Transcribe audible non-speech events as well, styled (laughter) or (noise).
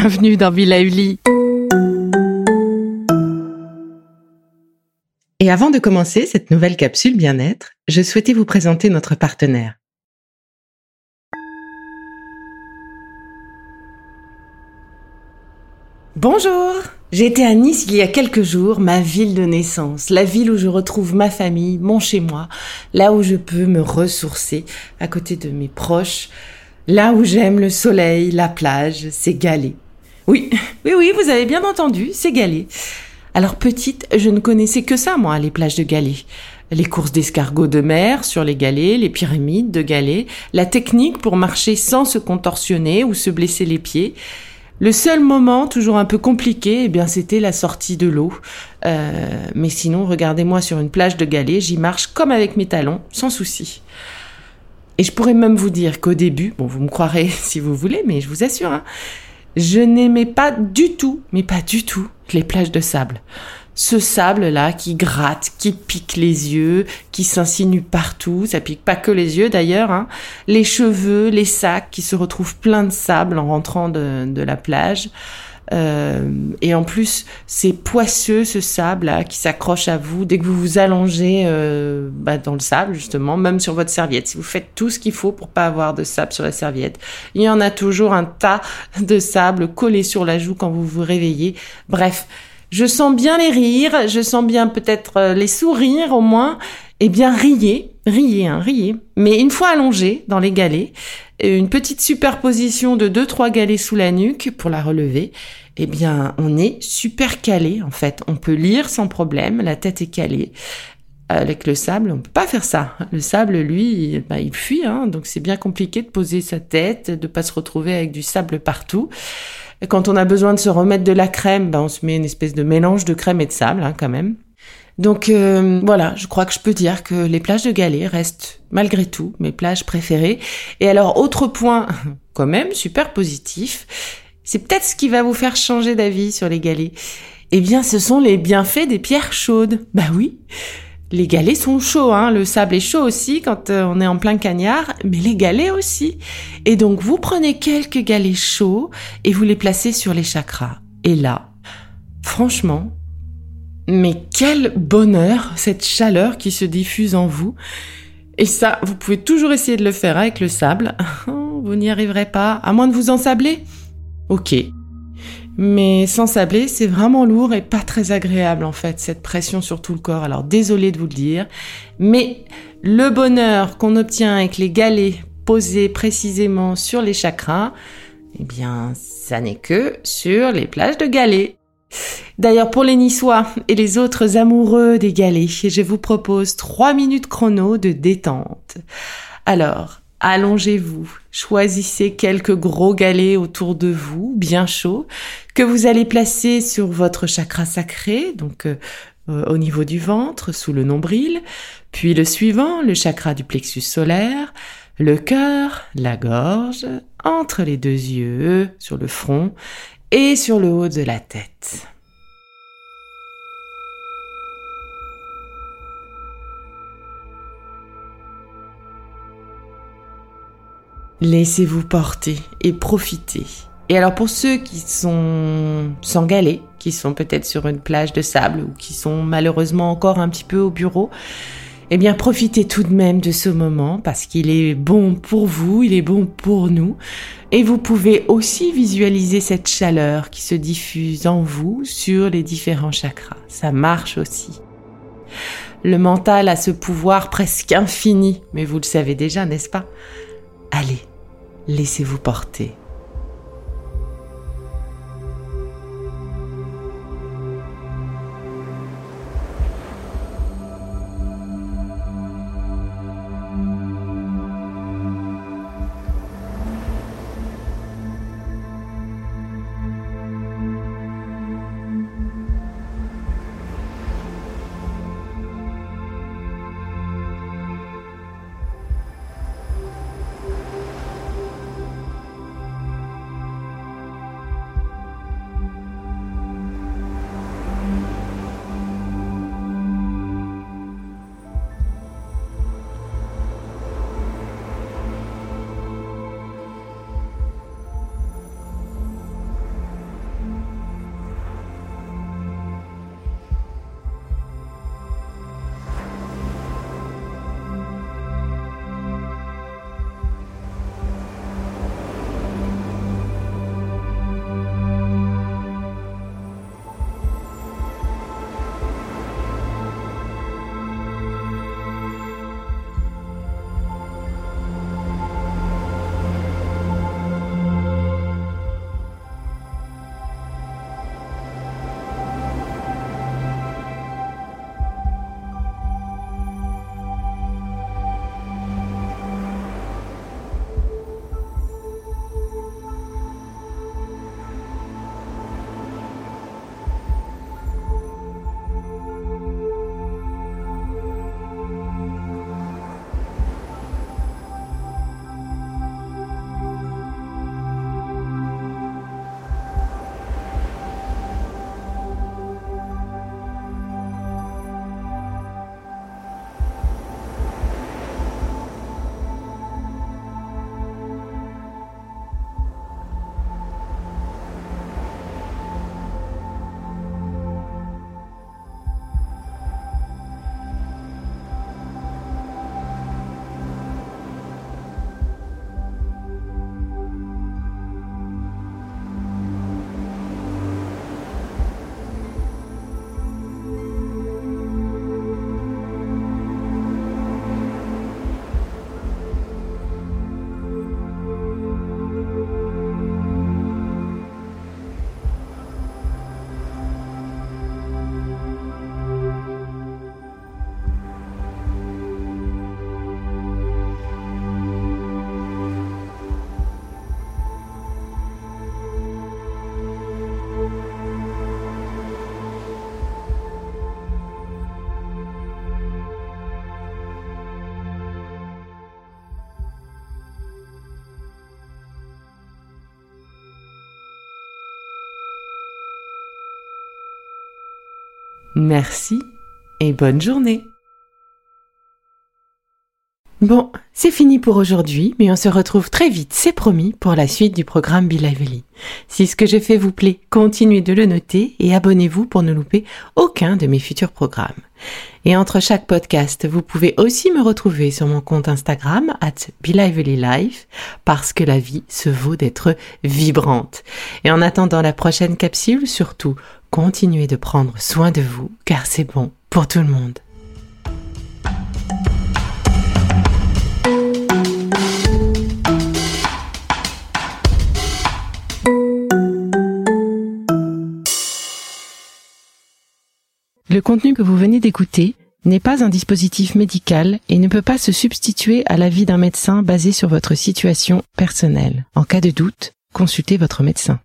bienvenue dans Villa Uli. Et avant de commencer cette nouvelle capsule bien-être, je souhaitais vous présenter notre partenaire. Bonjour J'étais à Nice il y a quelques jours, ma ville de naissance, la ville où je retrouve ma famille, mon chez-moi, là où je peux me ressourcer à côté de mes proches, là où j'aime le soleil, la plage, c'est Galé. Oui, oui, oui, vous avez bien entendu, c'est Galé. Alors petite, je ne connaissais que ça, moi, les plages de Galé. Les courses d'escargots de mer sur les galets, les pyramides de galets, la technique pour marcher sans se contorsionner ou se blesser les pieds. Le seul moment, toujours un peu compliqué, eh bien, c'était la sortie de l'eau. Euh, mais sinon, regardez-moi sur une plage de galets, j'y marche comme avec mes talons, sans souci. Et je pourrais même vous dire qu'au début, bon, vous me croirez (laughs) si vous voulez, mais je vous assure, hein, je n'aimais pas du tout, mais pas du tout, les plages de sable. Ce sable-là qui gratte, qui pique les yeux, qui s'insinue partout, ça pique pas que les yeux d'ailleurs, hein. les cheveux, les sacs qui se retrouvent pleins de sable en rentrant de, de la plage. Euh, et en plus, c'est poisseux ce sable là qui s'accroche à vous dès que vous vous allongez euh, bah, dans le sable justement, même sur votre serviette. Si vous faites tout ce qu'il faut pour pas avoir de sable sur la serviette, il y en a toujours un tas de sable collé sur la joue quand vous vous réveillez. Bref, je sens bien les rires, je sens bien peut-être euh, les sourires au moins. Eh bien, riez, riez, hein, riez. Mais une fois allongé dans les galets, une petite superposition de deux trois galets sous la nuque pour la relever, eh bien, on est super calé en fait. On peut lire sans problème, la tête est calée. Avec le sable, on peut pas faire ça. Le sable, lui, il, bah, il fuit, hein, donc c'est bien compliqué de poser sa tête, de pas se retrouver avec du sable partout. Quand on a besoin de se remettre de la crème, bah, on se met une espèce de mélange de crème et de sable, hein, quand même. Donc euh, voilà, je crois que je peux dire que les plages de Galets restent malgré tout mes plages préférées. Et alors autre point (laughs) quand même super positif, c'est peut-être ce qui va vous faire changer d'avis sur les galets. Eh bien, ce sont les bienfaits des pierres chaudes. Bah oui. Les galets sont chauds, hein. Le sable est chaud aussi quand euh, on est en plein cagnard, mais les galets aussi. Et donc, vous prenez quelques galets chauds et vous les placez sur les chakras. Et là, franchement, mais quel bonheur, cette chaleur qui se diffuse en vous. Et ça, vous pouvez toujours essayer de le faire avec le sable. (laughs) Vous n'y arriverez pas, à moins de vous ensabler. Ok. Mais sans sabler, c'est vraiment lourd et pas très agréable en fait, cette pression sur tout le corps. Alors désolé de vous le dire, mais le bonheur qu'on obtient avec les galets posés précisément sur les chakras, eh bien, ça n'est que sur les plages de galets. D'ailleurs, pour les Niçois et les autres amoureux des galets, je vous propose trois minutes chrono de détente. Alors, allongez-vous, choisissez quelques gros galets autour de vous, bien chauds, que vous allez placer sur votre chakra sacré, donc euh, au niveau du ventre, sous le nombril, puis le suivant, le chakra du plexus solaire, le cœur, la gorge, entre les deux yeux, sur le front et sur le haut de la tête. Laissez-vous porter et profiter. Et alors pour ceux qui sont sans galets, qui sont peut-être sur une plage de sable ou qui sont malheureusement encore un petit peu au bureau, eh bien profitez tout de même de ce moment parce qu'il est bon pour vous, il est bon pour nous. Et vous pouvez aussi visualiser cette chaleur qui se diffuse en vous sur les différents chakras. Ça marche aussi. Le mental a ce pouvoir presque infini, mais vous le savez déjà, n'est-ce pas? Allez, laissez-vous porter. Merci et bonne journée. Bon, c'est fini pour aujourd'hui, mais on se retrouve très vite, c'est promis, pour la suite du programme Be Lively. Si ce que j'ai fait vous plaît, continuez de le noter et abonnez-vous pour ne louper aucun de mes futurs programmes. Et entre chaque podcast, vous pouvez aussi me retrouver sur mon compte Instagram, at Life, parce que la vie se vaut d'être vibrante. Et en attendant la prochaine capsule, surtout, continuez de prendre soin de vous, car c'est bon pour tout le monde. Le contenu que vous venez d'écouter n'est pas un dispositif médical et ne peut pas se substituer à l'avis d'un médecin basé sur votre situation personnelle. En cas de doute, consultez votre médecin.